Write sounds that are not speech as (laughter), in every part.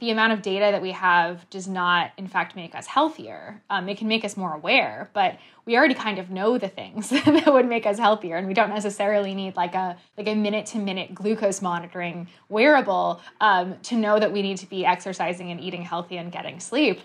the amount of data that we have does not, in fact, make us healthier. Um, it can make us more aware, but we already kind of know the things (laughs) that would make us healthier, and we don't necessarily need like a like a minute to minute glucose monitoring wearable um, to know that we need to be exercising and eating healthy and getting sleep.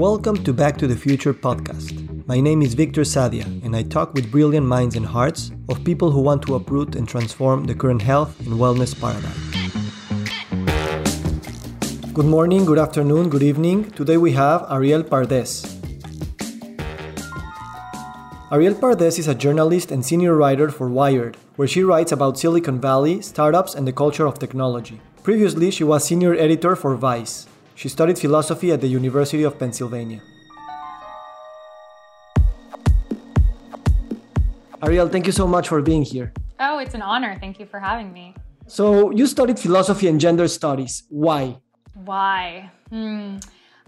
Welcome to Back to the Future podcast. My name is Victor Sadia, and I talk with brilliant minds and hearts of people who want to uproot and transform the current health and wellness paradigm. Good morning, good afternoon, good evening. Today we have Arielle Pardes. Arielle Pardes is a journalist and senior writer for Wired, where she writes about Silicon Valley, startups, and the culture of technology. Previously, she was senior editor for Vice. She studied philosophy at the University of Pennsylvania. Arielle, thank you so much for being here. Oh, it's an honor. Thank you for having me. So, you studied philosophy and gender studies. Why? Why? Hmm.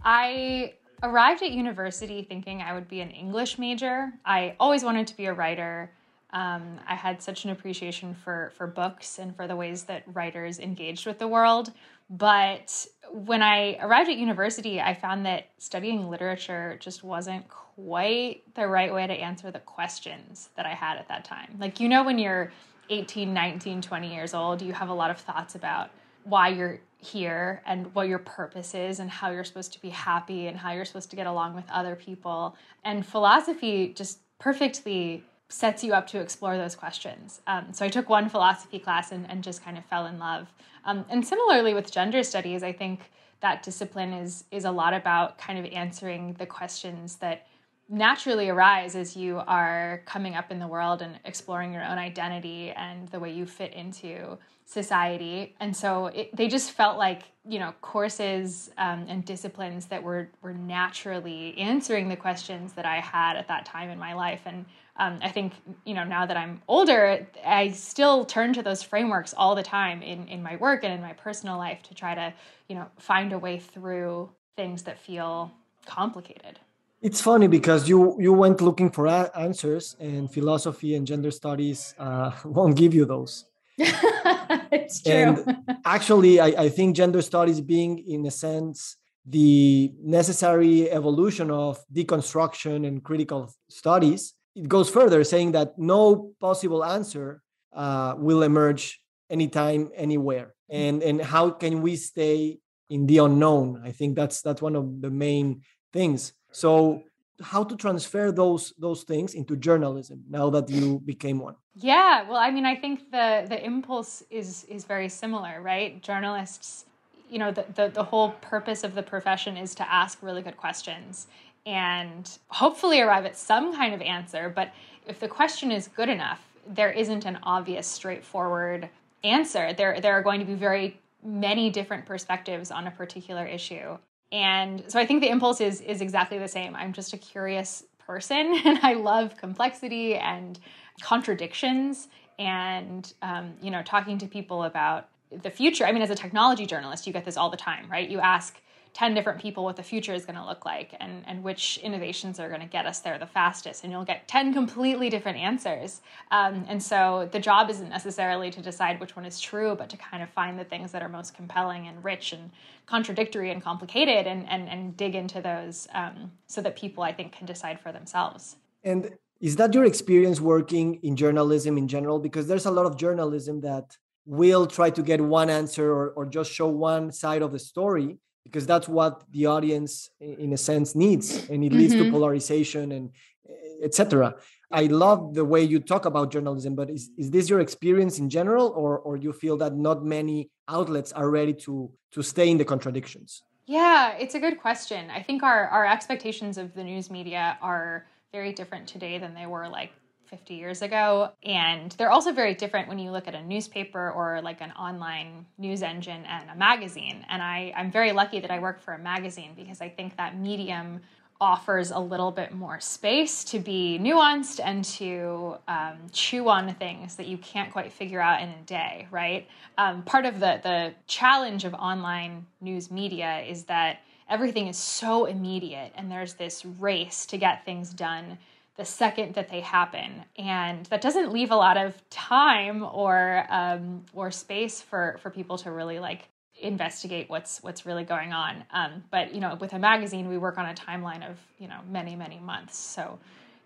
I arrived at university thinking I would be an English major. I always wanted to be a writer. Um, I had such an appreciation for for books and for the ways that writers engaged with the world. But when I arrived at university, I found that studying literature just wasn't quite the right way to answer the questions that I had at that time. Like, you know, when you're 18, 19, 20 years old, you have a lot of thoughts about why you're here and what your purpose is and how you're supposed to be happy and how you're supposed to get along with other people. And philosophy just perfectly sets you up to explore those questions. Um, so I took one philosophy class and, and just kind of fell in love. Um, and similarly with gender studies, I think that discipline is is a lot about kind of answering the questions that naturally arise as you are coming up in the world and exploring your own identity and the way you fit into society. And so it, they just felt like you know courses um, and disciplines that were were naturally answering the questions that I had at that time in my life and um, I think you know now that I'm older, I still turn to those frameworks all the time in in my work and in my personal life to try to you know find a way through things that feel complicated. It's funny because you you went looking for answers, and philosophy and gender studies uh, (laughs) won't give you those. (laughs) it's true. And (laughs) actually, I, I think gender studies being in a sense the necessary evolution of deconstruction and critical studies it goes further, saying that no possible answer uh, will emerge anytime, anywhere. And and how can we stay in the unknown? I think that's that's one of the main things. So how to transfer those those things into journalism now that you became one yeah well i mean i think the the impulse is is very similar right journalists you know the, the, the whole purpose of the profession is to ask really good questions and hopefully arrive at some kind of answer. But if the question is good enough, there isn't an obvious, straightforward answer. There, there are going to be very many different perspectives on a particular issue. And so I think the impulse is is exactly the same. I'm just a curious person (laughs) and I love complexity and contradictions and um, you know talking to people about the future. I mean, as a technology journalist, you get this all the time, right? You ask 10 different people what the future is going to look like and, and which innovations are going to get us there the fastest. And you'll get 10 completely different answers. Um, and so the job isn't necessarily to decide which one is true, but to kind of find the things that are most compelling and rich and contradictory and complicated and, and, and dig into those um, so that people, I think, can decide for themselves. And is that your experience working in journalism in general? Because there's a lot of journalism that will try to get one answer or, or just show one side of the story because that's what the audience in a sense needs and it leads mm-hmm. to polarization and eh, etc i love the way you talk about journalism but is, is this your experience in general or or you feel that not many outlets are ready to to stay in the contradictions? Yeah it's a good question. I think our our expectations of the news media are very different today than they were like 50 years ago. And they're also very different when you look at a newspaper or like an online news engine and a magazine. And I, I'm very lucky that I work for a magazine because I think that medium offers a little bit more space to be nuanced and to um, chew on things that you can't quite figure out in a day, right? Um, part of the, the challenge of online news media is that everything is so immediate and there's this race to get things done the second that they happen. And that doesn't leave a lot of time or um, or space for for people to really like investigate what's what's really going on. Um, but you know with a magazine we work on a timeline of you know many many months. So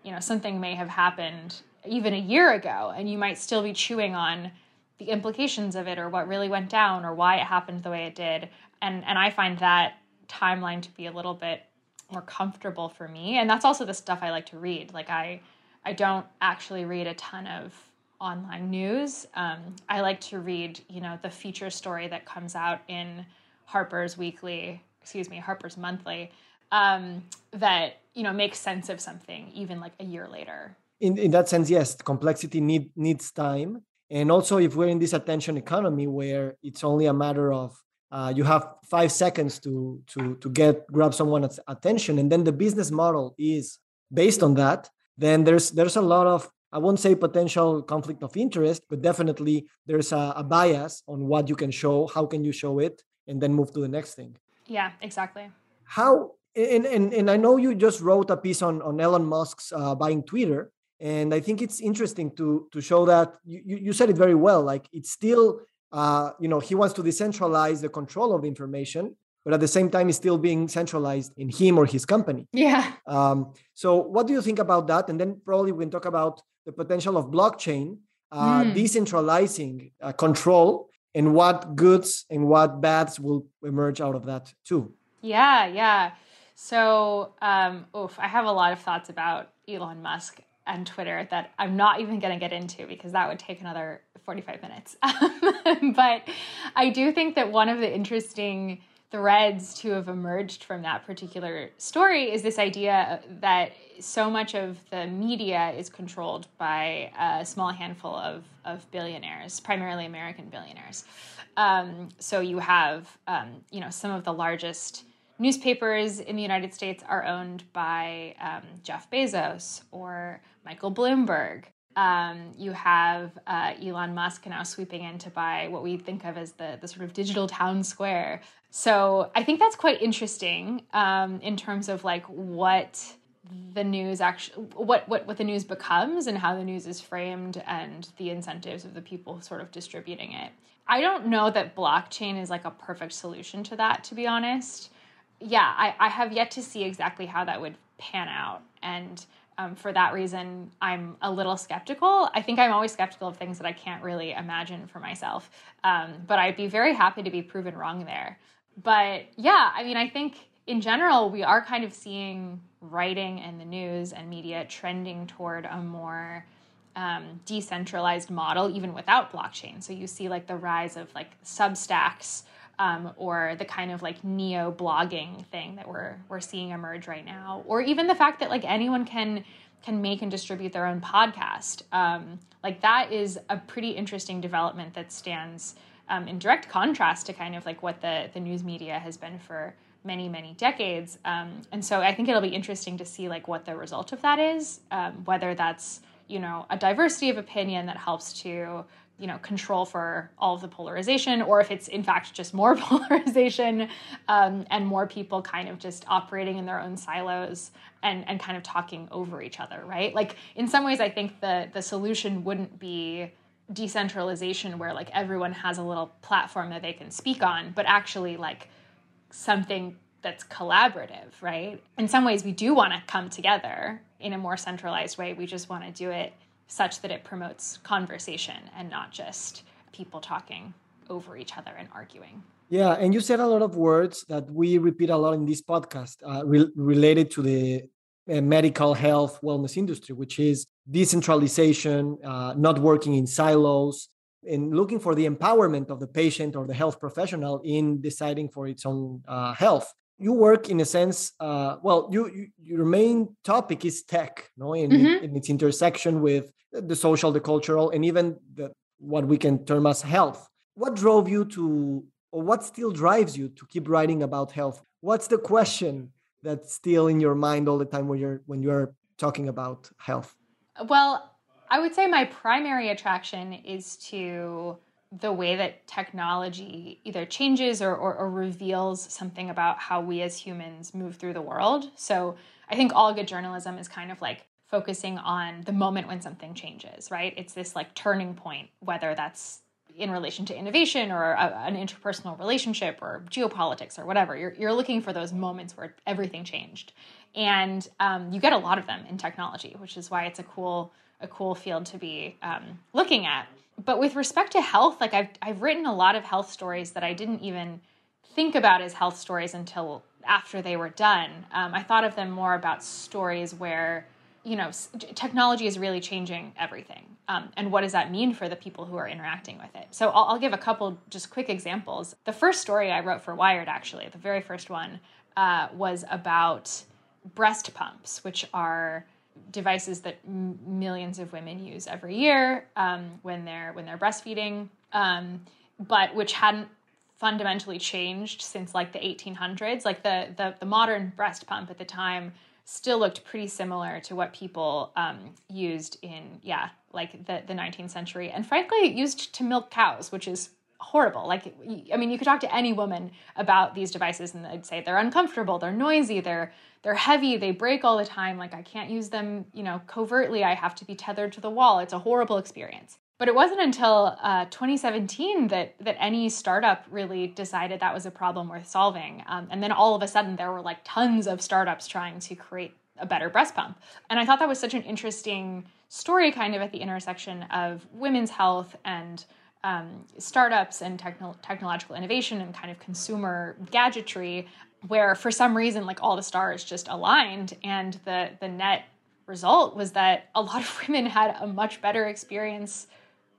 you know something may have happened even a year ago and you might still be chewing on the implications of it or what really went down or why it happened the way it did. And and i find that timeline to be a little bit more comfortable for me. And that's also the stuff i like to read. Like i i don't actually read a ton of online news. Um, i like to read you know the feature story that comes out in harper's weekly excuse me harper's monthly um, that you know makes sense of something even like a year later. In, in that sense yes complexity need, needs time. And also if we're in this attention economy where it's only a matter of uh, you have five seconds to to to get grab someone's attention. And then the business model is based on that. Then there's there's a lot of i won't say potential conflict of interest but definitely there's a, a bias on what you can show how can you show it and then move to the next thing. Yeah exactly. How and, and, and i know you just wrote a piece on, on elon musk's uh, buying twitter and i think it's interesting to to show that you, you said it very well like it's still uh, you know, he wants to decentralize the control of the information, but at the same time, it's still being centralized in him or his company. Yeah. Um, so, what do you think about that? And then probably we can talk about the potential of blockchain uh, mm. decentralizing uh, control and what goods and what bads will emerge out of that too. Yeah, yeah. So, um, oof, I have a lot of thoughts about Elon Musk and Twitter that I'm not even going to get into because that would take another 45 minutes. (laughs) but I do think that one of the interesting threads to have emerged from that particular story is this idea that so much of the media is controlled by a small handful of, of billionaires, primarily American billionaires. Um, so you have, um, you know, some of the largest newspapers in the United States are owned by um, Jeff Bezos or Michael Bloomberg. Um, you have uh, Elon Musk now sweeping in to buy what we think of as the, the sort of digital town square. So I think that's quite interesting um, in terms of like what the news actually what, what what the news becomes and how the news is framed and the incentives of the people sort of distributing it. I don't know that blockchain is like a perfect solution to that, to be honest. Yeah, I, I have yet to see exactly how that would pan out. And um, for that reason, I'm a little skeptical. I think I'm always skeptical of things that I can't really imagine for myself. Um, but I'd be very happy to be proven wrong there. But yeah, I mean, I think in general, we are kind of seeing writing and the news and media trending toward a more um, decentralized model, even without blockchain. So you see like the rise of like Substacks um, or the kind of like neo blogging thing that we're we're seeing emerge right now, or even the fact that like anyone can can make and distribute their own podcast. Um, like that is a pretty interesting development that stands um, in direct contrast to kind of like what the the news media has been for many many decades. Um, and so I think it'll be interesting to see like what the result of that is, um, whether that's you know a diversity of opinion that helps to you know control for all of the polarization or if it's in fact just more (laughs) polarization um, and more people kind of just operating in their own silos and and kind of talking over each other right? Like in some ways i think the the solution wouldn't be decentralization where like everyone has a little platform that they can speak on but actually like something that's collaborative right? In some ways we do want to come together in a more centralized way. We just want to do it such that it promotes conversation and not just people talking over each other and arguing. Yeah, and you said a lot of words that we repeat a lot in this podcast uh, re- related to the uh, medical health wellness industry, which is decentralization, uh, not working in silos, and looking for the empowerment of the patient or the health professional in deciding for its own uh, health you work in a sense uh, well you, you, your main topic is tech no in, mm-hmm. in, its intersection with the social the cultural and even the, what we can term as health. What drove you to or what still drives you to keep writing about health? What's the question that's still in your mind all the time when you're when you're talking about health? Well i would say my primary attraction is to the way that technology either changes or, or, or, reveals something about how we as humans move through the world. So I think all good journalism is kind of like focusing on the moment when something changes, right? It's this like turning point, whether that's in relation to innovation or a, an interpersonal relationship or geopolitics or whatever. You're, you're looking for those moments where everything changed. And um, you get a lot of them in technology, which is why it's a cool a cool field to be um, looking at. But with respect to health, like I've I've written a lot of health stories that I didn't even think about as health stories until after they were done. Um, I thought of them more about stories where you know technology is really changing everything, um, and what does that mean for the people who are interacting with it? So I'll, I'll, give a couple just quick examples. The first story I wrote for Wired, actually, the very first one, uh, was about breast pumps, which are devices that m- millions of women use every year um, when they're when they're breastfeeding, um, but which hadn't fundamentally changed since like the 1800s. Like the the, the modern breast pump at the time still looked pretty similar to what people um, used in yeah like the the 19th century, and frankly used to milk cows, which is horrible. Like, I mean, you could talk to any woman about these devices and they'd say they're uncomfortable, they're noisy, they're they're heavy, they break all the time. Like I can't use them, you know, covertly. I have to be tethered to the wall. It's a horrible experience. But it wasn't until uh, 2017 that that any startup really decided that was a problem worth solving. Um, and then all of a sudden, there were like tons of startups trying to create a better breast pump. And I thought that was such an interesting story, kind of at the intersection of women's health and um, startups and techno- technological innovation and kind of consumer gadgetry where for some reason like all the stars just aligned and the the net result was that a lot of (laughs) women had a much better experience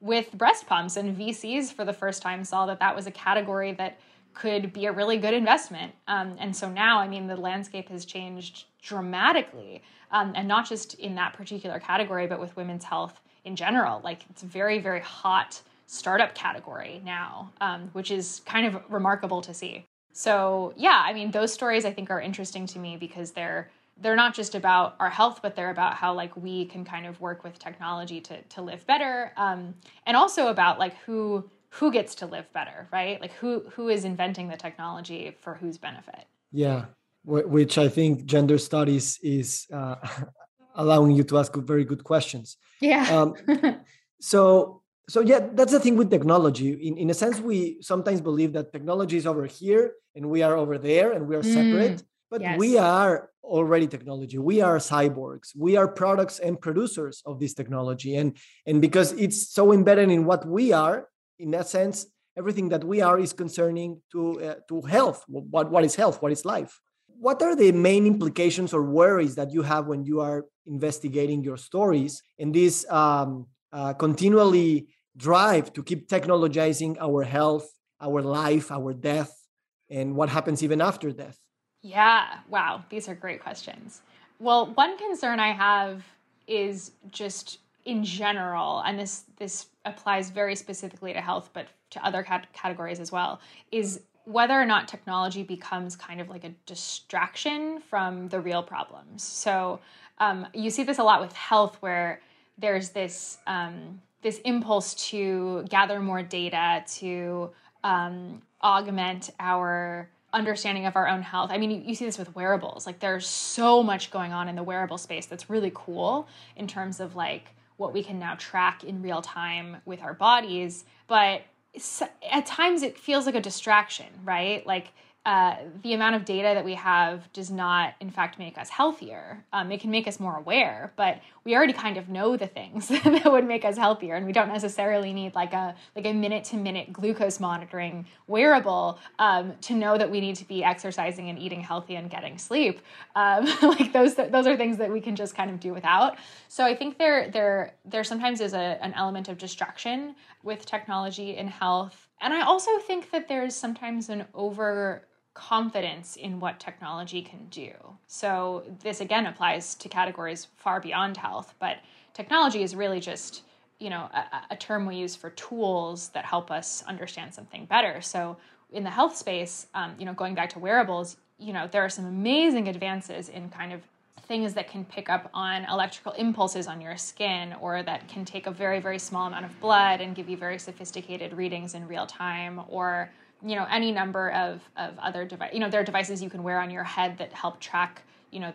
with breast pumps and VCs for the first time saw that that was a category that could be a really good investment. Um, and so now, I mean, the landscape has changed dramatically, um, and not just in that particular category, but with women's health in general. Like it's very, very hot startup category now, um, which is kind of remarkable to see. So yeah, I mean, those stories I think are interesting to me because they're they're not just about our health, but they're about how like we can kind of work with technology to to live better, um, and also about like who who gets to live better, right? Like who who is inventing the technology for whose benefit? Yeah, which I think gender studies is uh, (laughs) allowing you to ask very good questions. Yeah. Um, (laughs) so so yeah that's the thing with technology. In, in a sense we sometimes believe that technology is over here and we are over there and we are separate mm, but yes. we are already technology. We are cyborgs. We are products and producers of this technology. And and because it's so embedded in what we are in that sense everything that we are is concerning to uh, to health what what is health what is life. What are the main implications or worries that you have when you are investigating your stories and this um, uh, continually drive to keep technologizing our health, our life, our death, and what happens even after death? Yeah, wow, these are great questions. Well, one concern I have is just in general, and this this applies very specifically to health, but to other cat- categories as well, is whether or not technology becomes kind of like a distraction from the real problems. So um, you see this a lot with health, where there's this um, this impulse to gather more data to um, augment our understanding of our own health. I mean, you, you, see this with wearables. Like, there's so much going on in the wearable space that's really cool in terms of like what we can now track in real time with our bodies. But at times, it feels like a distraction, right? Like, uh, the amount of data that we have does not, in fact, make us healthier. Um, it can make us more aware, but we already kind of know the things (laughs) that would make us healthier, and we don't necessarily need like a like a minute to minute glucose monitoring wearable um, to know that we need to be exercising and eating healthy and getting sleep. Um, (laughs) like those those are things that we can just kind of do without. So I think there there there sometimes is a, an element of distraction with technology in health. And I also think that there's sometimes an over confidence in what technology can do. So, this again applies to categories far beyond health, but technology is really just you know a, a, term we use for tools that help us understand something better so in the health space um, you know going back to wearables you know there are some amazing advances in kind of things that can pick up on electrical impulses on your skin or that can take a very very small amount of blood and give you very sophisticated readings in real time or you know any number of, of other devices you know there are devices you can wear on your head that help track you know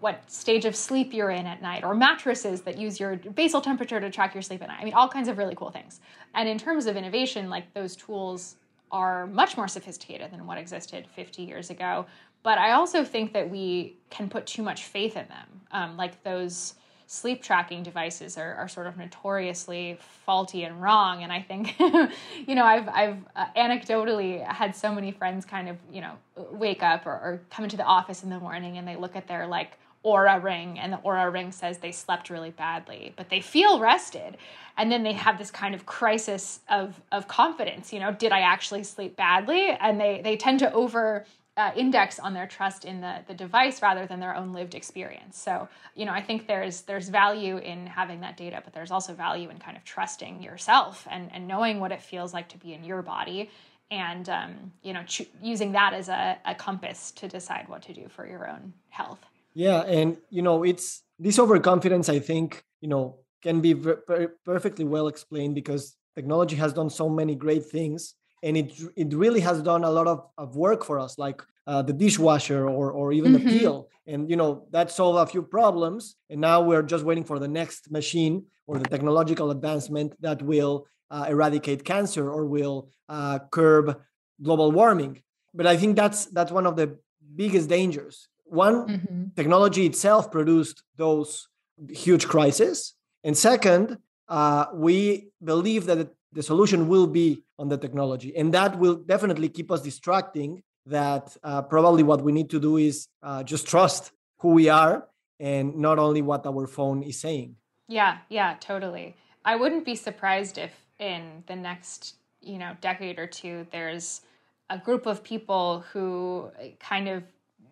what stage of sleep you're in at night or mattresses that use your basal temperature to track your sleep at night. I mean all kinds of really cool things. And in terms of innovation like those tools are much more sophisticated than what existed 50 years ago. But i also think that we can put too much faith in them. Um, like those sleep tracking devices are, are sort of notoriously faulty and wrong. And I think, (laughs) you know, I've, I've uh, anecdotally had so many friends kind of, you know, wake up or, or come into the office in the morning and they look at their like Oura ring and the Oura ring says they slept really badly, but they feel rested. And then they have this kind of crisis of, of confidence, you know, did I actually sleep badly? And they, they tend to over uh, index on their trust in the, the device rather than their own lived experience. So, you know, I think there's there's value in having that data, but there's also value in kind of trusting yourself and, and knowing what it feels like to be in your body and, um, you know, ch- using that as a, a compass to decide what to do for your own health. Yeah. And, you know, it's this overconfidence, I think, you know, can be ver- perfectly well explained because technology has done so many great things and it it really has done a lot of, of work for us like uh, the dishwasher or or even mm-hmm. the peel and you know that solved a few problems and now we're just waiting for the next machine or the technological advancement that will uh, eradicate cancer or will uh, curb global warming but i think that's that's one of the biggest dangers one mm-hmm. technology itself produced those huge crises and second uh, we believe that the solution will be on the technology. And that will definitely keep us distracting that uh, probably what we need to do is uh, just trust who we are and not only what our phone is saying. Yeah yeah totally. I wouldn't be surprised if in the next you know decade or two there's a group of people who kind of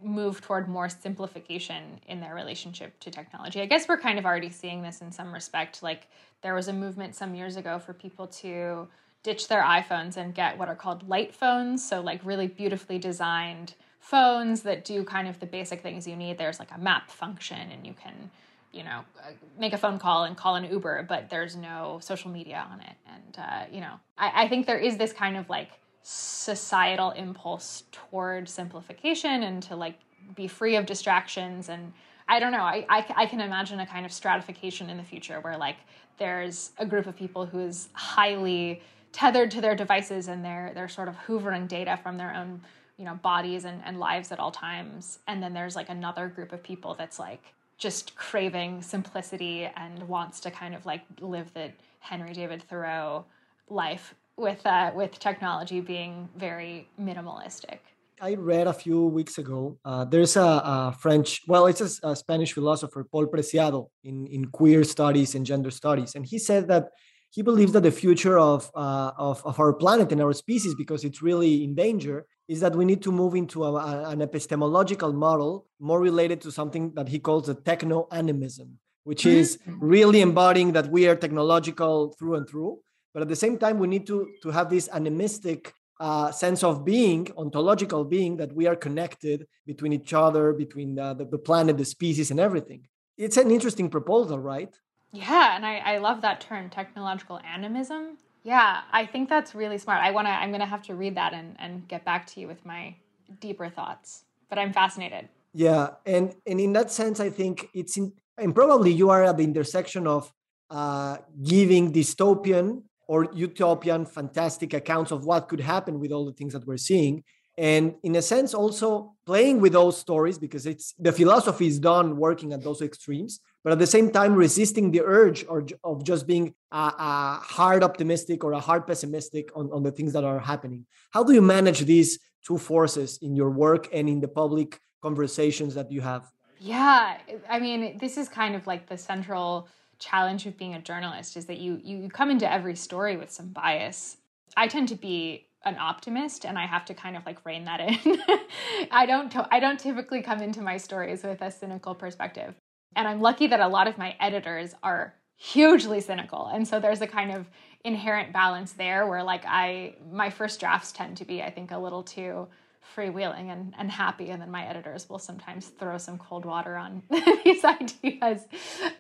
move toward more simplification in their relationship to technology. I guess we're kind of already seeing this in some respect. Like there was a movement some years ago for people to ditch their iPhones and get what are called light phones. So, like, really beautifully designed phones that do kind of the basic things you need. There's like a map function, and you can, you know, uh, make a phone call and call an Uber, but there's no social media on it. And, uh, you know, I, I think there is this kind of like societal impulse toward simplification and to like be free of distractions and i don't know I, I, I, can imagine a kind of stratification in the future where like there's a group of people who is highly tethered to their devices and they're they're sort of hoovering data from their own you know bodies and, and lives at all times. And then there's like another group of people that's like just craving simplicity and wants to kind of like live the henry david thoreau life with uh, with technology being very minimalistic. I read a few weeks ago. Uh, there's a, a, French, well, it's a, a, Spanish philosopher, Paul Preciado, in, in queer studies and gender studies, and he said that he believes that the future of, uh, of, of our planet and our species, because it's really in danger, is that we need to move into a, an epistemological model more related to something that he calls a techno animism, which mm-hmm. is really embodying that we are technological through and through but at the same time, we need to, to have this animistic uh, sense of being, ontological being, that we are connected between each other, between the, the, the planet, the species, and everything. It's an interesting proposal, right? Yeah, and I, I love that term, technological animism. Yeah, I think that's really smart. I wanna I'm gonna have to read that and, and get back to you with my deeper thoughts. But I'm fascinated. Yeah, and and in that sense, I think it's in and probably you are at the intersection of uh, giving dystopian or utopian fantastic accounts of what could happen with all the things that we're seeing. And in a sense also playing with those stories because it's the philosophy is done working at those extremes but at the same time resisting the urge or, of just being a, a hard optimistic or a hard pessimistic on, on the things that are happening. How do you manage these two forces in your work and in the public conversations that you have? Yeah i mean this is kind of like the central challenge of being a journalist is that you you come into every story with some bias. I tend to be an optimist and I have to kind of like rein that in. (laughs) I don't I don't typically come into my stories with a cynical perspective. And I'm lucky that a lot of my editors are hugely cynical. And so there's a kind of inherent balance there where like I my first drafts tend to be I think a little too freewheeling and, and happy and then my editors will sometimes throw some cold water on (laughs) these ideas.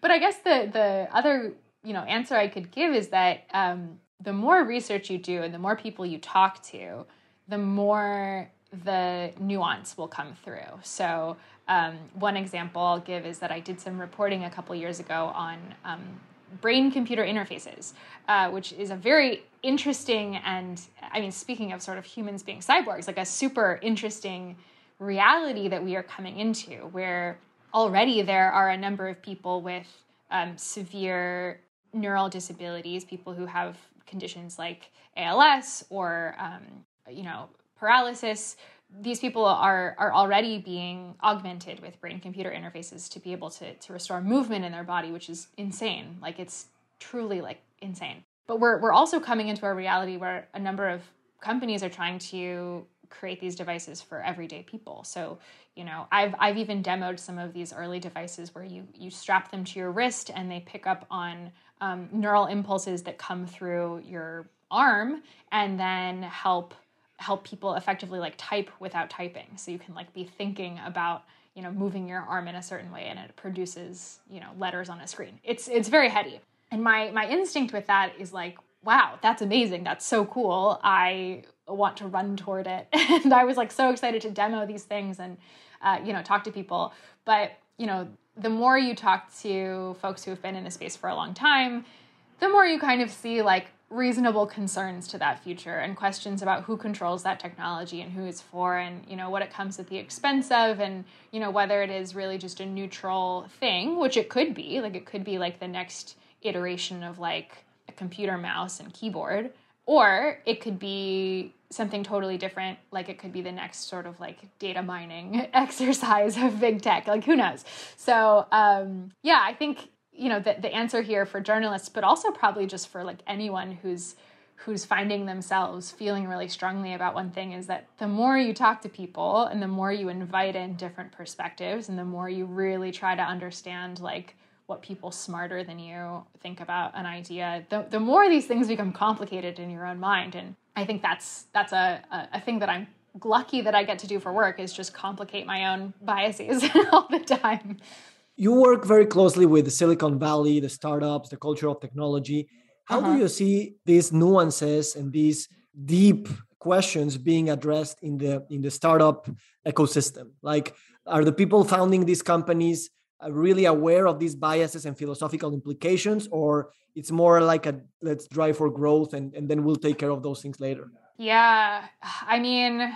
But i guess the the other you know answer i could give is that um, the more research you do and the more people you talk to the more the nuance will come through. So um, one example i'll give is that i did some reporting a couple years ago on um, brain computer interfaces, uh, which is a very interesting and, I mean, speaking of sort of humans being cyborgs, like a super interesting reality that we are coming into where already there are a number of people with um, severe neural disabilities, people who have conditions like ALS or, um, you know, paralysis these people are are already being augmented with brain computer interfaces to be able to to restore movement in their body which is insane. Like it's truly like insane. But we're we're also coming into a reality where a number of companies are trying to create these devices for everyday people. So you know i've i've even demoed some of these early devices where you you strap them to your wrist and they pick up on um, neural impulses that come through your arm and then help help people effectively like type without typing. So you can like be thinking about you know moving your arm in a certain way and it produces you know letters on a screen. It's it's very heady. And my my instinct with that is like wow that's amazing. That's so cool. I want to run toward it. (laughs) And i was like so excited to demo these things and uh, you know talk to people. But you know the more you talk to folks who have been in the space for a long time the more you kind of see like reasonable concerns to that future and questions about who controls that technology and who it's for and you know what it comes at the expense of and you know whether it is really just a neutral thing which it could be like it could be like the next iteration of like a computer mouse and keyboard or it could be something totally different like it could be the next sort of like data mining (laughs) exercise of big tech like who knows? So um yeah i think you know the, the answer here for journalists but also probably just for like anyone who's who's finding themselves feeling really strongly about one thing is that the more you talk to people and the more you invite in different perspectives and the more you really try to understand like what people smarter than you think about an idea the, the more these things become complicated in your own mind. And i think that's that's a, a, a thing that i'm lucky that i get to do for work is just complicate my own biases (laughs) all the time you work very closely with the Silicon Valley, the startups, the culture of technology. How uh-huh. do you see these nuances and these deep questions being addressed in the in the startup ecosystem? Like, are the people founding these companies uh, really aware of these biases and philosophical implications, or it's more like a let's drive for growth and, and then we'll take care of those things later? Yeah, I mean,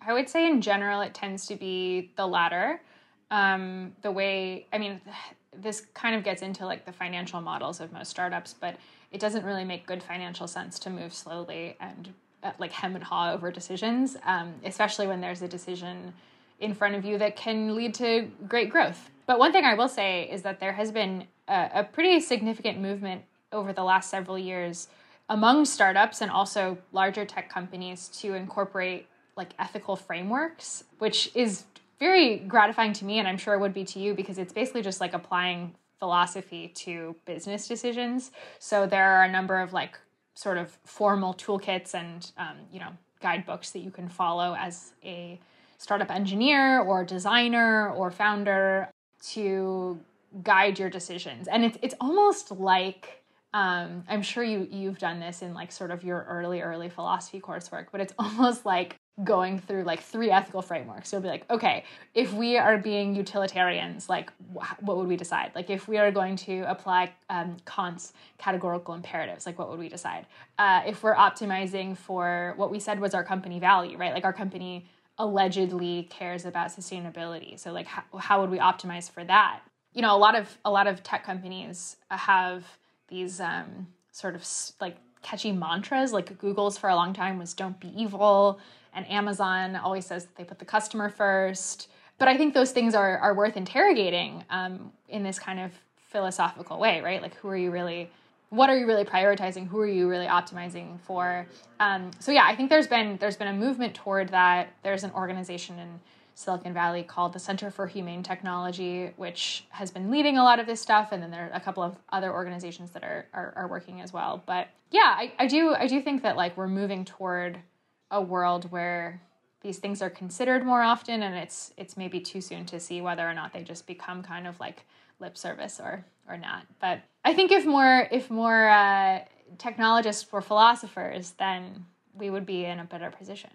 I would say in general it tends to be the latter um, the way i mean (sighs) this kind of gets into like the financial models of most startups but it doesn't really make good financial sense to move slowly and uh, like hem and haw over decisions um, especially when there's a decision in front of you that can lead to great growth. But one thing i will say is that there has been a, a pretty significant movement over the last several years among startups and also larger tech companies to incorporate like ethical frameworks which is very gratifying to me, and I'm sure it would be to you because it's basically just like applying philosophy to business decisions. So there are a number of like sort of formal toolkits and um, you know guidebooks that you can follow as a startup engineer or designer or founder to guide your decisions. And it's it's almost like um, I'm sure you you've done this in like sort of your early early philosophy coursework, but it's (laughs) almost like going through like three ethical frameworks. You'll be like, okay, if we are being utilitarians, like wh- what would we decide? Like if we are going to apply um, Kant's categorical imperatives, like what would we decide? Uh, if we're optimizing for what we said was our company value, right? Like our company allegedly cares about sustainability. So like how, how would we optimize for that? You know, a lot of a lot of tech companies have these um, sort of like catchy mantras. Like Google's for a long time was "Don't be evil." And Amazon always says that they put the customer first. But I think those things are, are worth interrogating um, in this kind of philosophical way, right? Like, who are you really? What are you really prioritizing? Who are you really optimizing for? Um, so yeah, I think there's been there's been a movement toward that. There's an organization in Silicon Valley called the Center for Humane Technology, which has been leading a lot of this stuff, and then there are a couple of other organizations that are are, are working as well. But yeah, I, I do I do think that like we're moving toward a world where these things are considered more often and it's it's maybe too soon to see whether or not they just become kind of like lip service or or not. But i think if more if more uh, technologists were philosophers then we would be in a better position.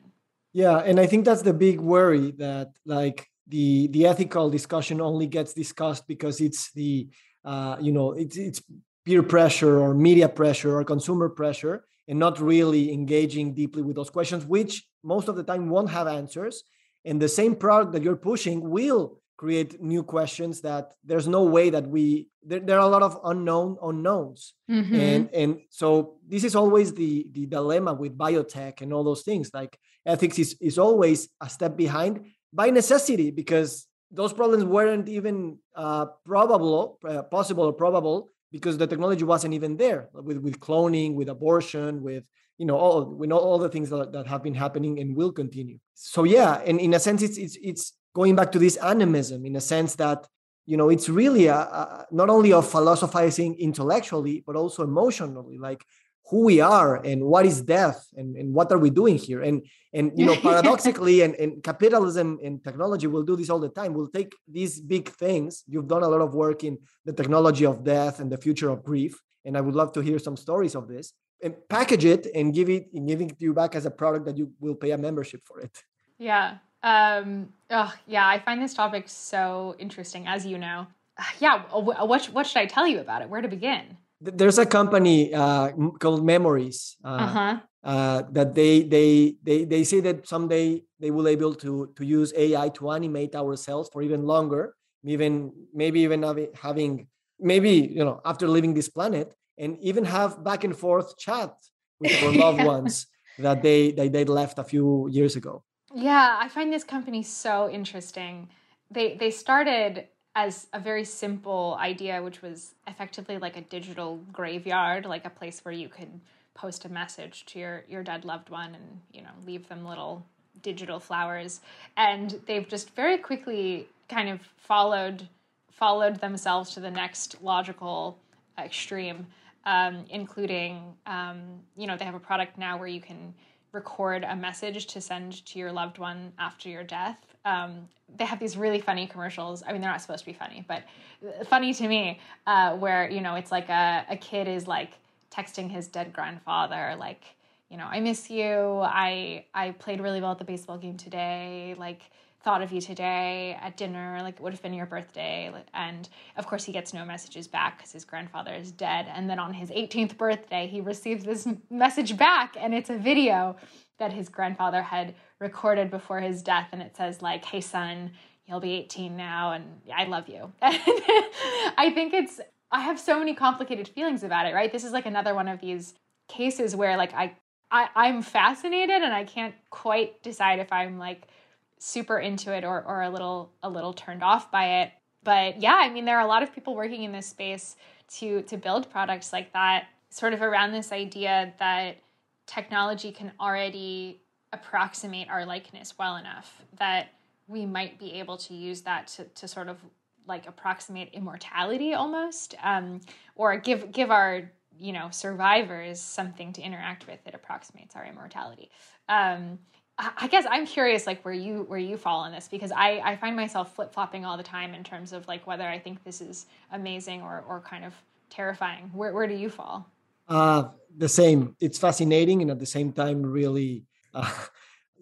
Yeah and i think that's the big worry that like the the ethical discussion only gets discussed because it's the uh, you know it's it's peer pressure or media pressure or consumer pressure and not really engaging deeply with those questions which most of the time won't have answers. And the same product that you're pushing will create new questions that there's no way that we there, there are a lot of unknown unknowns. Mm-hmm. and and so this is always the the dilemma with biotech and all those things. Like ethics is is always a step behind by necessity because those problems weren't even uh, probable uh, possible or probable because the technology wasn't even there with, with cloning with abortion with you know all we know all the things that, that have been happening and will continue. So yeah and in a sense it's it's it's going back to this animism in a sense that you know it's really a, a, not only of philosophizing intellectually but also emotionally. Like who we are and what is death and, and what are we doing here? And and you know (laughs) paradoxically and, and capitalism and technology will do this all the time. We'll take these big things. You've done a lot of work in the technology of death and the future of grief and i would love to hear some stories of this. And package it and give it and giving it to you back as a product that you will pay a membership for it. Yeah um oh yeah i find this topic so interesting as you know. (sighs) Yeah what, what should i tell you about it? Where to begin there's a company uh, called Memories uh, uh-huh. uh, that they, they they they say that someday they will able to to use AI to animate ourselves for even longer, even maybe even having maybe you know after leaving this planet and even have back and forth chat with our (laughs) loved ones that they, they they left a few years ago. Yeah, I find this company so interesting. They they started as a very simple idea, which was effectively like a digital graveyard, like a place where you could post a message to your your dead loved one and you know leave them little digital flowers and they've just very quickly kind of followed followed themselves to the next logical extreme um, including um, you know they have a product now where you can record a message to send to your loved one after your death. Um, they have these really funny commercials. I mean, they're not supposed to be funny, but funny to me, uh, where you know it's like a, a kid is like texting his dead grandfather, like you know, I miss you. I I played really well at the baseball game today. Like thought of you today at dinner like it would have been your birthday and of course he gets no messages back because his grandfather is dead and then on his 18th birthday he receives this message back and it's a video that his grandfather had recorded before his death and it says like hey son you'll be 18 now and i love you And (laughs) i think it's i have so many complicated feelings about it right this is like another one of these cases where like i, I i'm fascinated and i can't quite decide if i'm like super into it or or a little a little turned off by it. But yeah, I mean there are a lot of people working in this space to to build products like that sort of around this idea that technology can already approximate our likeness well enough that we might be able to use that to, to sort of like approximate immortality almost um, or give give our you know survivors something to interact with that approximates our immortality um, I guess I'm curious, like where you where you fall on this, because I I find myself flip flopping all the time in terms of like whether I think this is amazing or or kind of terrifying. Where where do you fall? Uh, the same. It's fascinating, and at the same time, really, uh,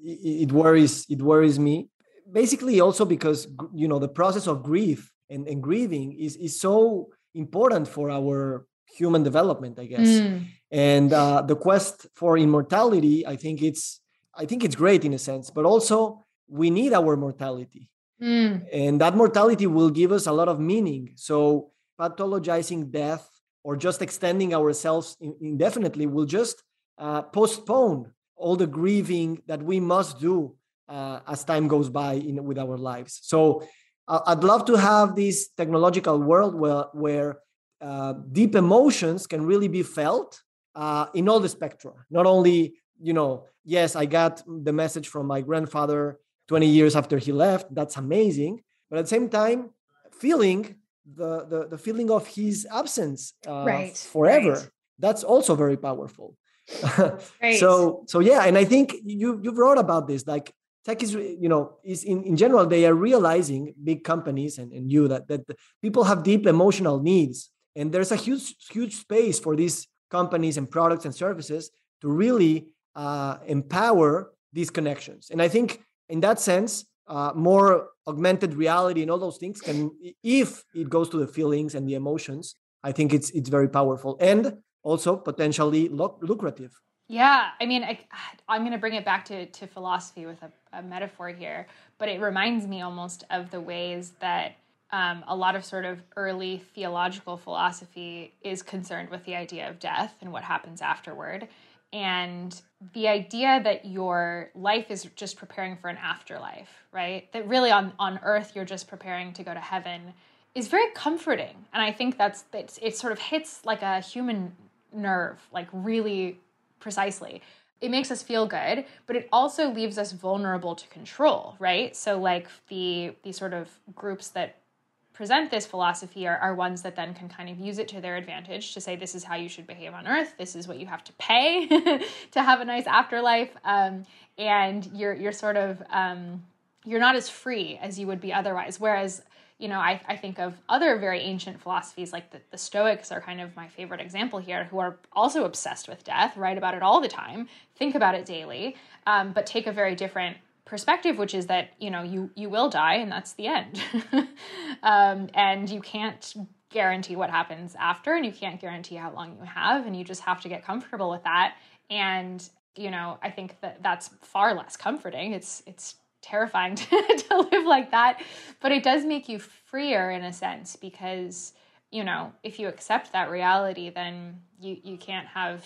it, it worries it worries me. Basically, also because you know the process of grief and, and grieving is is so important for our human development, I guess. Mm. And uh, the quest for immortality, I think it's I think it's great in a sense, but also we need our mortality. Mm. And that mortality will give us a lot of meaning. So pathologizing death or just extending ourselves indefinitely will just uh, postpone all the grieving that we must do uh, as time goes by in, with our lives. So I'd love to have this technological world where, where uh, deep emotions can really be felt uh, in all the spectra, not only you know, yes, I got the message from my grandfather 20 years after he left. That's amazing. But at the same time, feeling the the, the feeling of his absence uh, right. forever. Right. That's also very powerful. (laughs) right. So so yeah, and I think you you wrote about this like tech is you know is in, in general they are realizing big companies and, and you that that people have deep emotional needs and there's a huge huge space for these companies and products and services to really uh, empower these connections and i think in that sense uh, more augmented reality and all those things can if it goes to the feelings and the emotions i think it's it's very powerful and also potentially lucrative yeah, I mean, I, I'm going to bring it back to, to philosophy with a, a, metaphor here, but it reminds me almost of the ways that um, a lot of sort of early theological philosophy is concerned with the idea of death and what happens afterward. And the idea that your life is just preparing for an afterlife, right? That really on, on earth you're just preparing to go to heaven is very comforting. And I think that's, that's it sort of hits like a human nerve, like really precisely it makes us feel good but it also leaves us vulnerable to control right so like the the sort of groups that present this philosophy are, are ones that then can kind of use it to their advantage to say this is how you should behave on earth. This is what you have to pay (laughs) to have a nice afterlife. Um, and you're you're sort of um, you're not as free as you would be otherwise. Whereas you know, I, I think of other very ancient philosophies, like the, the Stoics are kind of my favorite example here, who are also obsessed with death, write about it all the time, think about it daily, um, but take a very different perspective, which is that, you know, you, you will die and that's the end. (laughs) um, and you can't guarantee what happens after, and you can't guarantee how long you have, and you just have to get comfortable with that. And you know, I think that that's far less comforting. It's it's terrifying (laughs) to, to live like that. But it does make you freer in a sense because, you know, if you accept that reality, then you, you can't have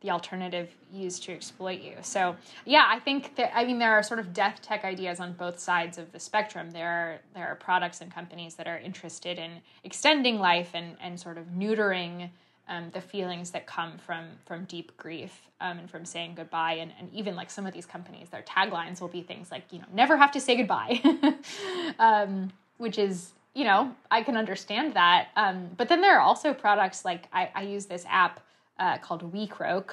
the alternative used to exploit you. So yeah, I think that I mean there are sort of death tech ideas on both sides of the spectrum. There are there are products and companies that are interested in extending life and and sort of neutering um, the feelings that come from from deep grief um, and from saying goodbye and, and even like some of these companies their taglines will be things like you know never have to say goodbye (laughs) um, which is you know i can understand that um, but then there are also products like i, I use this app uh, called WeCroak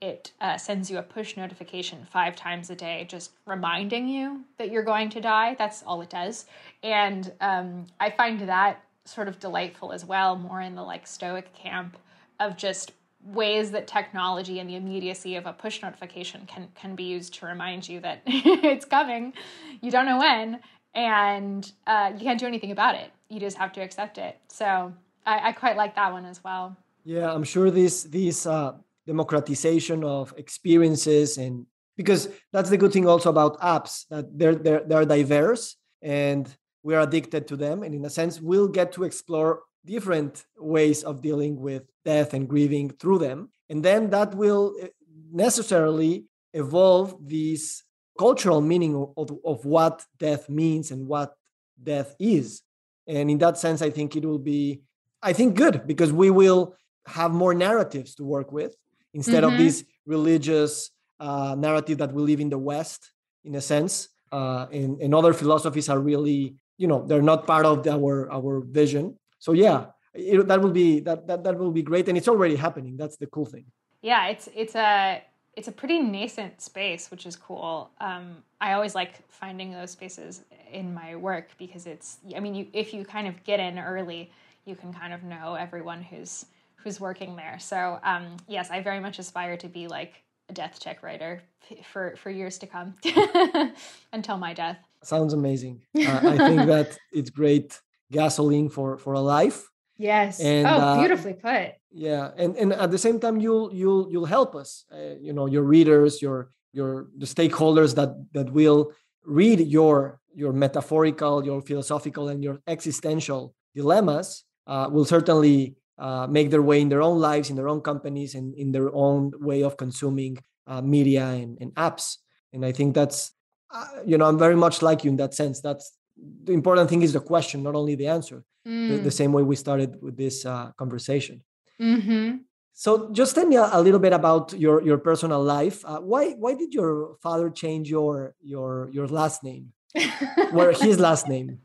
it uh, sends you a push notification five times a day just reminding you that you're going to die that's all it does and um, i find that sort of delightful as well more in the like stoic camp of just ways that technology and the immediacy of a push notification can can be used to remind you that (laughs) it's coming. You don't know when, and uh, you can't do anything about it. You just have to accept it. So I, I quite like that one as well. Yeah, I'm sure this this uh, democratization of experiences and because that's the good thing also about apps that they're they're they're diverse and we're addicted to them and in a sense we'll get to explore different ways of dealing with death and grieving through them. And then that will eh, necessarily evolve this cultural meaning of, of what death means and what death is. And in that sense, I think it will be, I think, good because we will have more narratives to work with instead mm-hmm. of this religious uh, narrative that we live in the West, in a sense. Uh, and, and other philosophies are really, you know, they're not part of our our vision so yeah it, that will be that, that that will be great and it's already happening that's the cool thing yeah it's it's a it's a pretty nascent space which is cool um, i always like finding those spaces in my work because it's i mean you if you kind of get in early you can kind of know everyone who's who's working there. So um, yes i very much aspire to be like a death tech writer for for years to come (laughs) until my death. Sounds amazing. (laughs) Uh, i think that it's great gasoline for for a life. Yes. And, oh uh, beautifully put. yeah and and at the same time you'll you'll you'll help us uh, you know your readers your your the stakeholders that that will read your your metaphorical your philosophical and your existential dilemmas uh, will certainly uh, make their way in their own lives in their own companies and in their own way of consuming uh, media and, and apps and i think that's uh, you know i'm very much like you in that sense that's the important thing is the question, not only the answer. Mm. The, the, mm. same way we started with this uh, conversation. Mm-hmm. So, just tell me a, a, little bit about your your personal life. Uh, why why did your father change your your your last name, (laughs) or his last name?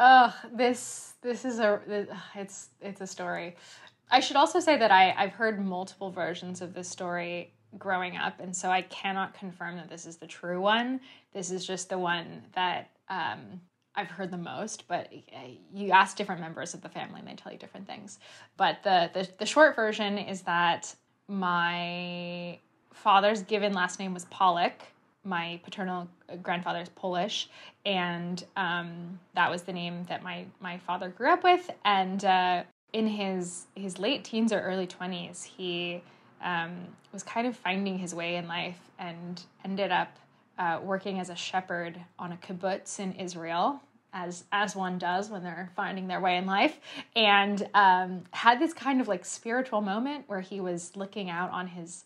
Oh, this this is a it's it's a story. I should also say that I I've heard multiple versions of this story growing up, and so I cannot confirm that this is the true one. This is just the one that um, I've heard the most. But uh, you ask different members of the family, and they tell you different things. But the the, the short version is that my father's given last name was Pollock. My paternal grandfather is Polish, and um, that was the name that my my father grew up with. And uh, in his his late teens or early twenties, he um, was kind of finding his way in life and ended up uh, working as a shepherd on a kibbutz in Israel, as as one does when they're finding their way in life, and um, had this kind of like spiritual moment where he was looking out on his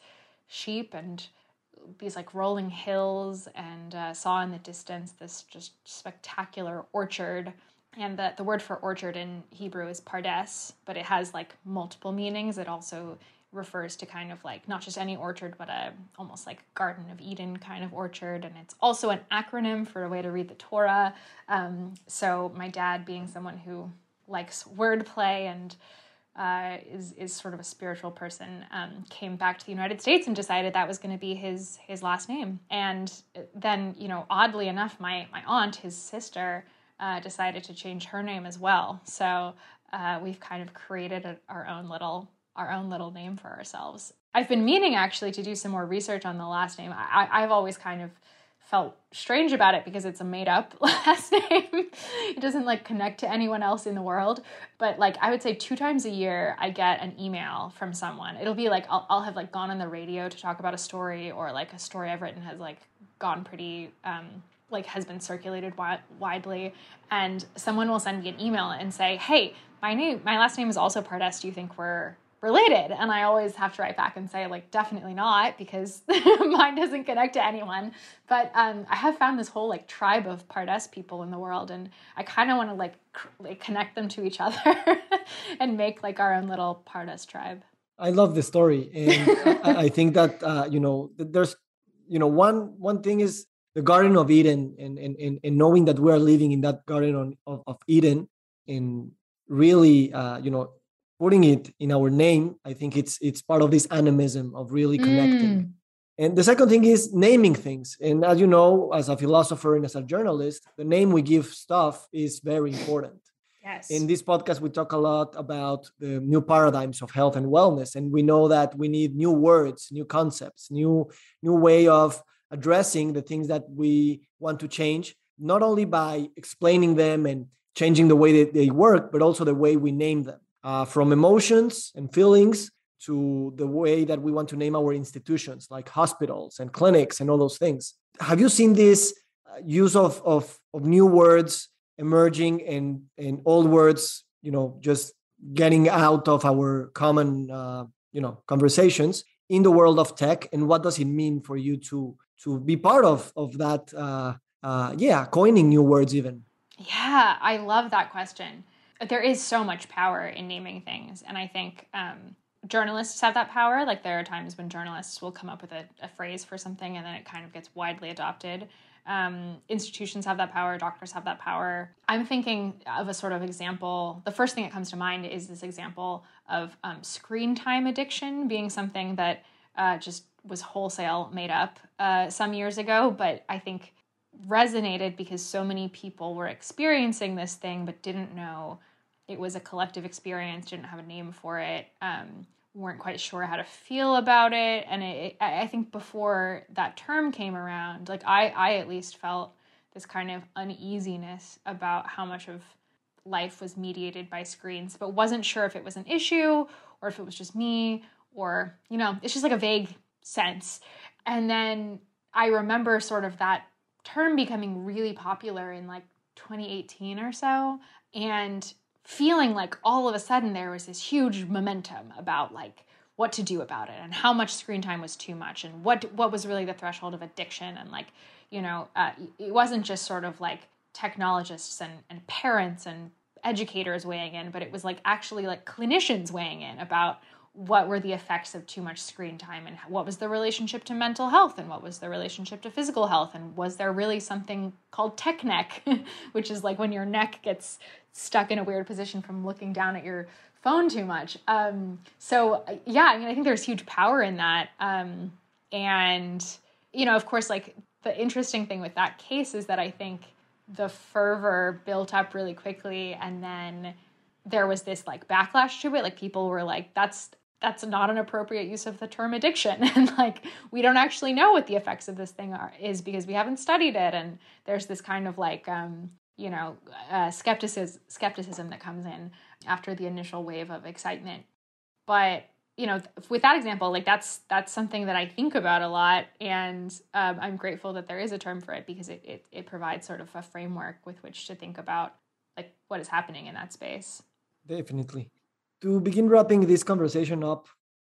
sheep and these like rolling hills and uh, saw in the distance this just spectacular orchard. And the, the word for orchard in hebrew is pardes but it has like multiple meanings. It also refers to kind of like not just any orchard but a almost like garden of eden kind of orchard. And it's also an acronym for a way to read the torah. Um, so my dad being someone who likes wordplay and uh, is is sort of a spiritual person, um, came back to the United States and decided that was going to be his his last name. And then, you know, oddly enough, my my aunt, his sister, uh, decided to change her name as well. So uh, we've kind of created a, our own little our own little name for ourselves. I've been meaning actually to do some more research on the last name. I, I've always kind of felt strange about it because it's a made up (laughs) last name. it doesn't like connect to anyone else in the world. But like I would say two times a year I get an email from someone. It'll be like I'll, I'll have like gone on the radio to talk about a story or like a story I've written has like gone pretty um like has been circulated wi- widely and someone will send me an email and say, "Hey, my name my last name is also Pardes. Do you think we're related. And i always have to write back and say like definitely not because (laughs) mine doesn't connect to anyone. But um, i have found this whole like tribe of pardes people in the world and i kind of want to like, cr- like connect them to each (laughs) other and make like our own little pardes tribe. I love the story and (laughs) I, I, think that uh, you know there's you know one one thing is the garden of eden and and, and, and knowing that we are living in that garden of, of eden and really uh, you know putting it in our name i think it's it's part of this animism of really connecting. Mm. and the second thing is naming things. And as you know as a philosopher and as a journalist the name we give stuff is very important. Yes. In this podcast we talk a lot about the new paradigms of health and wellness and we know that we need new words new concepts new new way of addressing the things that we want to change not only by explaining them and changing the way that they work but also the way we name them uh, from emotions and feelings to the way that we want to name our institutions like hospitals and clinics and all those things. Have you seen this uh, use of, of, of new words emerging and, and old words you know just getting out of our common uh, you know conversations in the world of tech? And what does it mean for you to to be part of of that uh, uh, yeah coining new words even? Yeah i love that question there is so much power in naming things and i think um, journalists have that power. Like there are times when journalists will come up with a, a phrase for something and then it kind of gets widely adopted. Um, institutions have that power doctors have that power. I'm thinking of a sort of example the first thing that comes to mind is this example of um, screen time addiction being something that uh, just was wholesale made up uh, some years ago but i think resonated because so many people were experiencing this thing but didn't know it was a collective experience, didn't have a name for it, um, weren't quite sure how to feel about it. And it, I think before that term came around, like I, I at least felt this kind of uneasiness about how much of life was mediated by screens, but wasn't sure if it was an issue or if it was just me or, you know, it's just like a vague sense. And then I remember sort of that term becoming really popular in like 2018 or so. And feeling like all of a sudden there was this huge momentum about like what to do about it and how much screen time was too much and what what was really the threshold of addiction and like you know uh, it wasn't just sort of like technologists and, and parents and educators weighing in but it was like actually like clinicians weighing in about what were the effects of too much screen time and what was the relationship to mental health and what was the relationship to physical health and was there really something called tech neck (laughs) which is like when your neck gets stuck in a weird position from looking down at your phone too much. Um, so yeah i mean i think there's huge power in that. Um, and you know, of course, like the interesting thing with that case is that I think the fervor built up really quickly and then there was this like backlash to it. Like people were like that's that's not an appropriate use of the term addiction. (laughs) And like we don't actually know what the effects of this thing are is because we haven't studied it. And there's this kind of like um you know uh, skepticism skepticism that comes in after the initial wave of excitement. But you know with that example like that's that's something that i think about a lot. And um, i'm grateful that there is a term for it because it, it it provides sort of a framework with which to think about like what is happening in that space. Definitely to begin wrapping this conversation up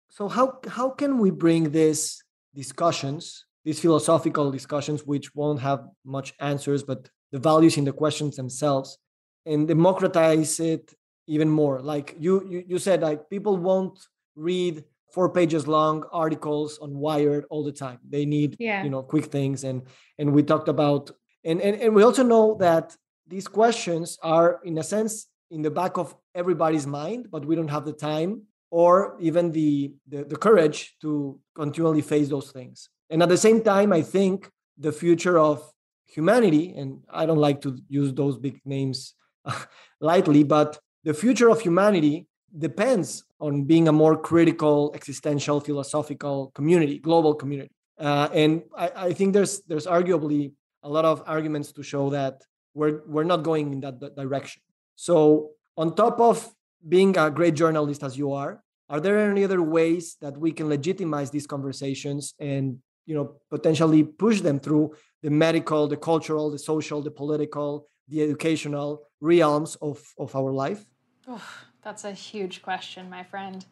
so how how can we bring these discussions these philosophical discussions which won't have much answers but the values in the questions themselves and democratize it even more like you you, you said like people won't read four pages long articles on wired all the time they need yeah. you know quick things and and we talked about and, and and we also know that these questions are in a sense in the back of everybody's mind but we don't have the time or even the, the the courage to continually face those things and at the same time i think the future of humanity and i don't like to use those big names (laughs) lightly but the future of humanity depends on being a more critical, existential, philosophical community, global community. Uh, and I, I, think there's there's arguably a lot of arguments to show that we're we're not going in that, that direction. So on top of being a great journalist as you are, are there any other ways that we can legitimize these conversations and you know potentially push them through the medical, the cultural, the social, the political, the educational realms of, of our life? That's a huge question, my friend.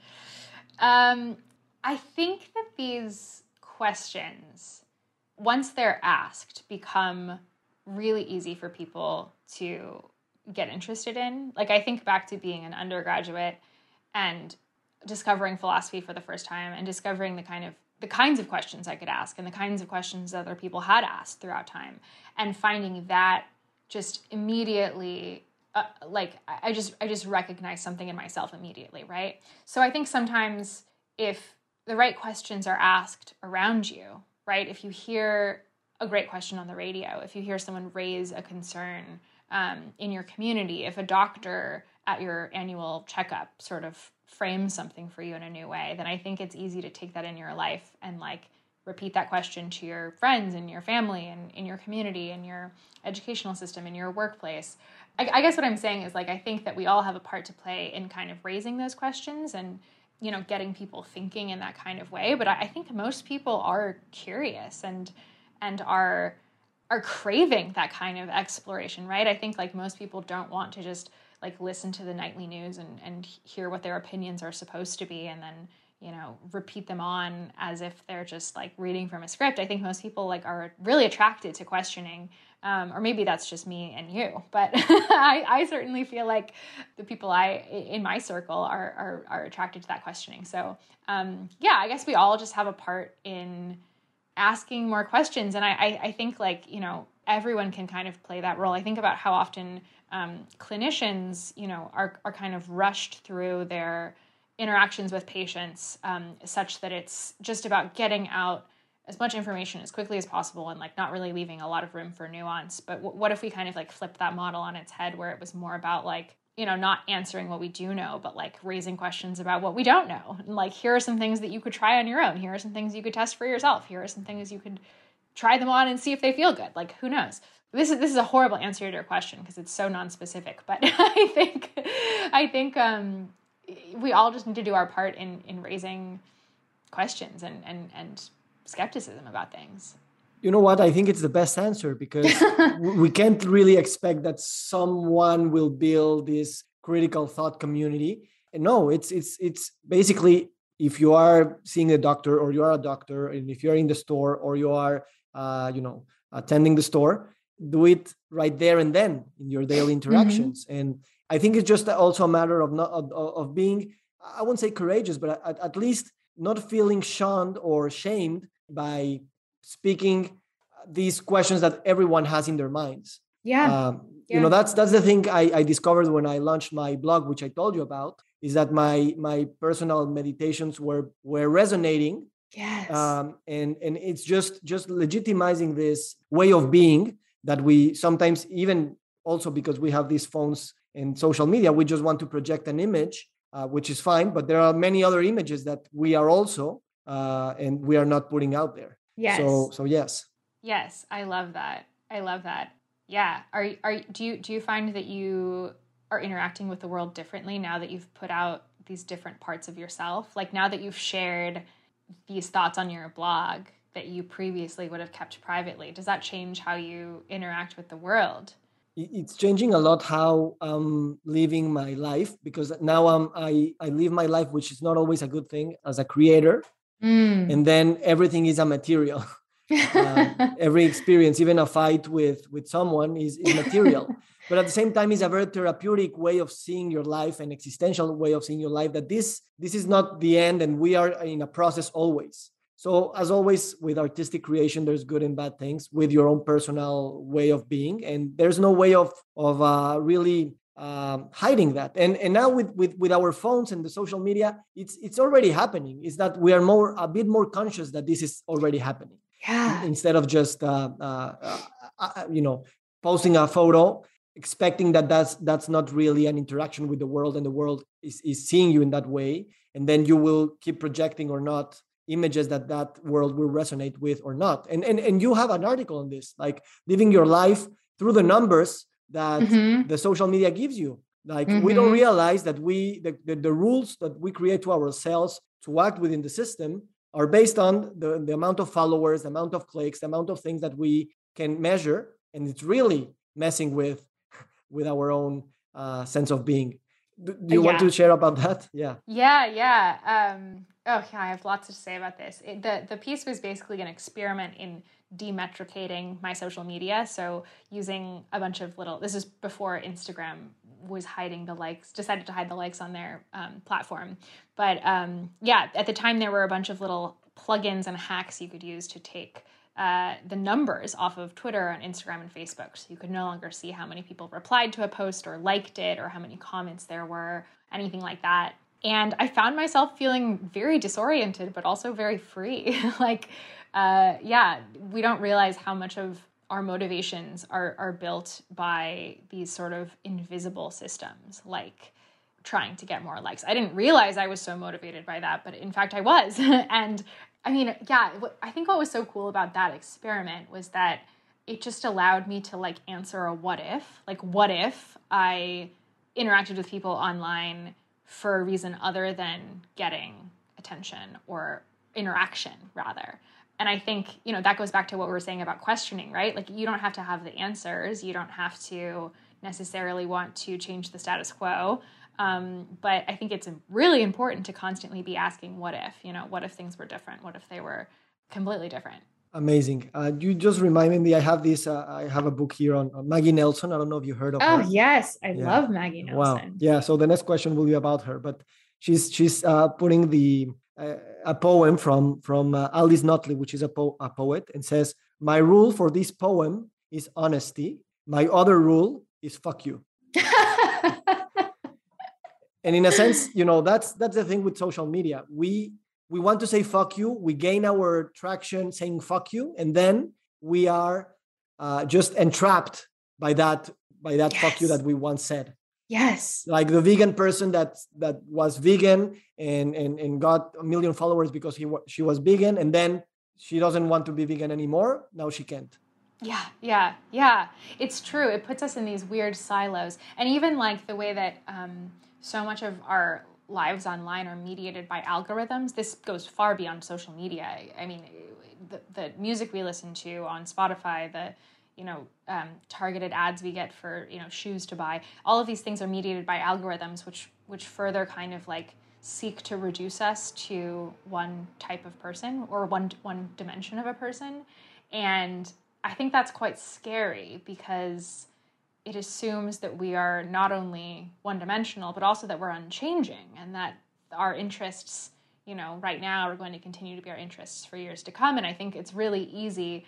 Um, I think that these questions, once they're asked, become really easy for people to get interested in. Like, I think back to being an undergraduate and discovering philosophy for the first time and discovering the kind of the kinds of questions I could ask and the kinds of questions other people had asked throughout time and finding that just immediately uh, like I just I just recognize something in myself immediately, right? So I think sometimes if the right questions are asked around you, right? If you hear a great question on the radio, if you hear someone raise a concern um, in your community, if a doctor at your annual checkup sort of frames something for you in a new way, then I think it's easy to take that in your life and like repeat that question to your friends and your family and in your community and your educational system in your workplace I, I guess what I'm saying is like I think that we all have a part to play in kind of raising those questions and you know getting people thinking in that kind of way. But I, I think most people are curious and and are are craving that kind of exploration, right? I think like most people don't want to just like listen to the nightly news and and hear what their opinions are supposed to be and then you know repeat them on as if they're just like reading from a script i think most people like are really attracted to questioning um, or maybe that's just me and you but (laughs) I, I certainly feel like the people i in my circle are are, are attracted to that questioning so um, yeah i guess we all just have a part in asking more questions. And I, I, I think like you know everyone can kind of play that role. I think about how often um, clinicians you know are, are kind of rushed through their interactions with patients um, such that it's just about getting out as much information as quickly as possible and like not really leaving a lot of room for nuance. But w- what if we kind of like flipped that model on its head where it was more about like you know not answering what we do know but like raising questions about what we don't know. And like here are some things that you could try on your own. Here are some things you could test for yourself. Here are some things you could try them on and see if they feel good. Like who knows? This is this is a horrible answer to your question because it's so non-specific (laughs) but i think i think um we all just need to do our part in in raising questions and and and skepticism about things you know what i think it's the best answer because (laughs) we can't really expect that someone will build this critical thought community and no it's it's it's basically if you are seeing a doctor or you are a doctor and if you're in the store or you are uh, you know attending the store do it right there and then in your daily mm-hmm. interactions mm-hmm. and I think it's just also a matter of not of, of being I won't say courageous, but at, at, least not feeling shunned or shamed by speaking these questions that everyone has in their minds. Yeah. Um, yeah. You know, that's that's the thing I, I discovered when I launched my blog, which I told you about, is that my my personal meditations were were resonating Yes. Um, and and it's just just legitimizing this way of being that we sometimes even also because we have these phones and social media, we just want to project an image, uh, which is fine. But there are many other images that we are also uh, and we are not putting out there. Yes. So so yes. Yes, I love that. I love that. Yeah. Are are do you do you find that you are interacting with the world differently now that you've put out these different parts of yourself? Like now that you've shared these thoughts on your blog that you previously would have kept privately, does that change how you interact with the world? It's changing a lot how I'm living my life because now I'm I I live my life, which is not always a good thing as a creator. Mm. And then everything is a material. uh, (laughs) (laughs) every experience, even a fight with with someone, is, is material. (laughs) but at the same time, it's a very therapeutic way of seeing your life, and existential way of seeing your life. That this this is not the end, and we are in a process always. So as always with artistic creation, there's good and bad things with your own personal way of being, and there's no way of of uh, really um, hiding that. And and now with, with with our phones and the social media, it's it's already happening. Is that we are more a bit more conscious that this is already happening yeah. instead of just uh, uh, uh, uh, you know posting a photo expecting that that's that's not really an interaction with the world and the world is, is seeing you in that way and then you will keep projecting or not images that that world will resonate with or not and and, and you have an article on this like living your life through the numbers that mm-hmm. the social media gives you like mm-hmm. we don't mm-hmm. realize that we the, the, the rules that we create to ourselves to act within the system are based on the, the amount of followers, the amount of clicks, the amount of things that we can measure. And it's really messing with (laughs) with our own uh, sense of being. Do, do you yeah. want to share about that? (laughs) Yeah. Yeah, yeah. Um, oh, yeah. I have lots to say about this. It, the the piece was basically an experiment in demetricating my social media. So using a bunch of little. This is before Instagram was hiding the likes, decided to hide the likes on their um, platform. But um, yeah, at the time there were a bunch of little plugins and hacks you could use to take uh, the numbers off of Twitter and Instagram and Facebook. So you could no longer see how many people replied to a post or liked it or how many comments there were, anything like that. And I found myself feeling very disoriented, but also very free. (laughs) like, uh, yeah, we don't realize how much of our motivations are, are built by these sort of invisible systems, like trying to get more likes. I didn't realize I was so motivated by that, but in fact I was. (laughs) and I mean, yeah, I think what was so cool about that experiment was that it just allowed me to like answer a what if. Like, what if I interacted with people online for a reason other than getting attention or interaction, rather? And i think you know that goes back to what we were saying about questioning right? Like you don't have to have the answers. You don't have to necessarily want to change the status quo. Um, but i think it's really important to constantly be asking what if you know what if things were different? What if they were completely different? Amazing. Uh, you just reminded me i have this uh, i have a book here on, on, maggie nelson. I don't know if you heard of oh, her. oh yes. I yeah. love maggie nelson. Wow yeah so the next question will be about her but she's she's uh, putting the a poem from from uh, Alice Notley, which is a, po- a poet, and says, "My rule for this poem is honesty. My other rule is fuck you." (laughs) and in a sense, you know, that's that's the thing with social media. We we want to say fuck you. We gain our traction saying fuck you, and then we are uh, just entrapped by that by that yes. fuck you that we once said. Yes. Like the vegan person that that was vegan and and and got a million followers because he she was vegan and then she doesn't want to be vegan anymore. Now she can't. Yeah, yeah, yeah. It's true. It puts us in these weird silos, and even like the way that um, so much of our lives online are mediated by algorithms. This goes far beyond social media. I mean, the, the music we listen to on Spotify, the you know um, targeted ads we get for you know shoes to buy. All of these things are mediated by algorithms which which further kind of like seek to reduce us to one type of person or one one dimension of a person. And i think that's quite scary because it assumes that we are not only one dimensional but also that we're unchanging and that our interests you know right now are going to continue to be our interests for years to come. And i think it's really easy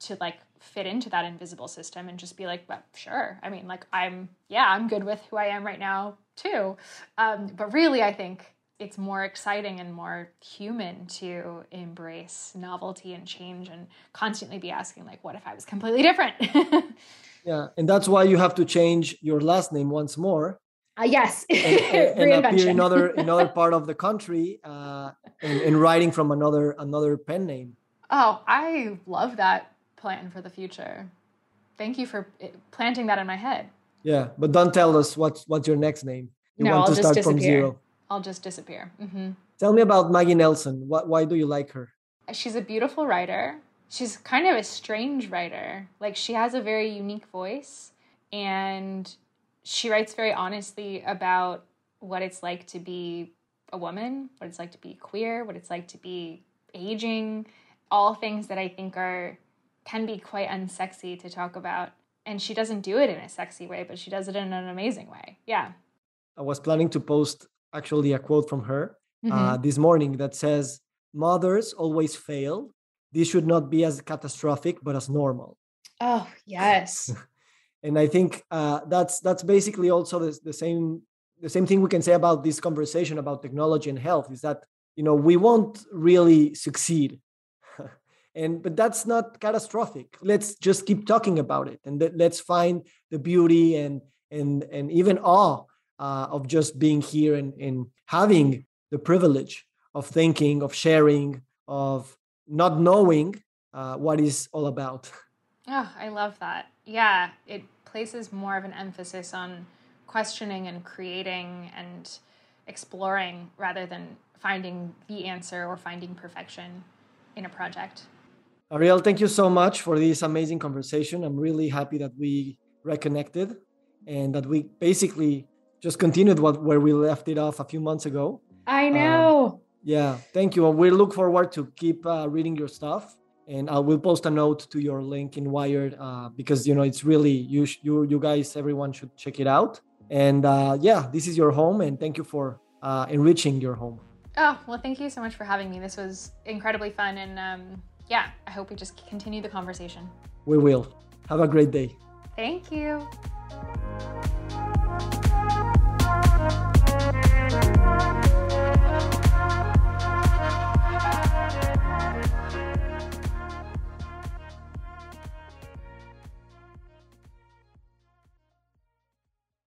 to like fit into that invisible system and just be like, well, sure. I mean, like I'm, yeah, I'm good with who I am right now too. Um, but really, I think it's more exciting and more human to embrace novelty and change and constantly be asking like what if i was completely different? (laughs) Yeah and that's why you have to change your last name once more. Uh, yes. And, and, (laughs) and appear in another another (laughs) part of the country uh, and, and writing from another another pen name. Oh i love that plan for the future thank you for planting that in my head yeah but don't tell us what's what's your next name you no, want I'll to start disappear. from zero I'll just disappear. Mm-hmm. Tell me about Maggie Nelson. What, why do you like her? She's a beautiful writer. She's kind of a strange writer. Like, she has a very unique voice, and she writes very honestly about what it's like to be a woman, what it's like to be queer, what it's like to be aging, all things that I think are can be quite unsexy to talk about. And she doesn't do it in a sexy way, but she does it in an amazing way. Yeah. I was planning to post actually a quote from her uh, mm-hmm. uh, this morning that says, Mothers always fail. This should not be as catastrophic, but as normal. Oh, yes. (laughs) and I think uh, that's that's basically also the, the same the same thing we can say about this conversation about technology and health is that you know we won't really succeed and but that's not catastrophic let's just keep talking about it and th- let's find the beauty and and and even awe uh, of just being here and, and having the privilege of thinking, of sharing, of not knowing uh, what is all about. Oh, I love that. Yeah, it places more of an emphasis on questioning and creating and exploring rather than finding the answer or finding perfection in a project. Arielle, thank you so much for this amazing conversation. I'm really happy that we reconnected and that we basically just continued what where we left it off a few months ago. I um, know. yeah, thank you. And we look forward to keep uh, reading your stuff. And I will post a note to your link in Wired uh, because you know it's really you you you guys everyone should check it out. And uh, yeah, this is your home, and thank you for uh, enriching your home. Oh well, thank you so much for having me. This was incredibly fun, and um, yeah, I hope we just continue the conversation. We will. Have a great day. Thank you.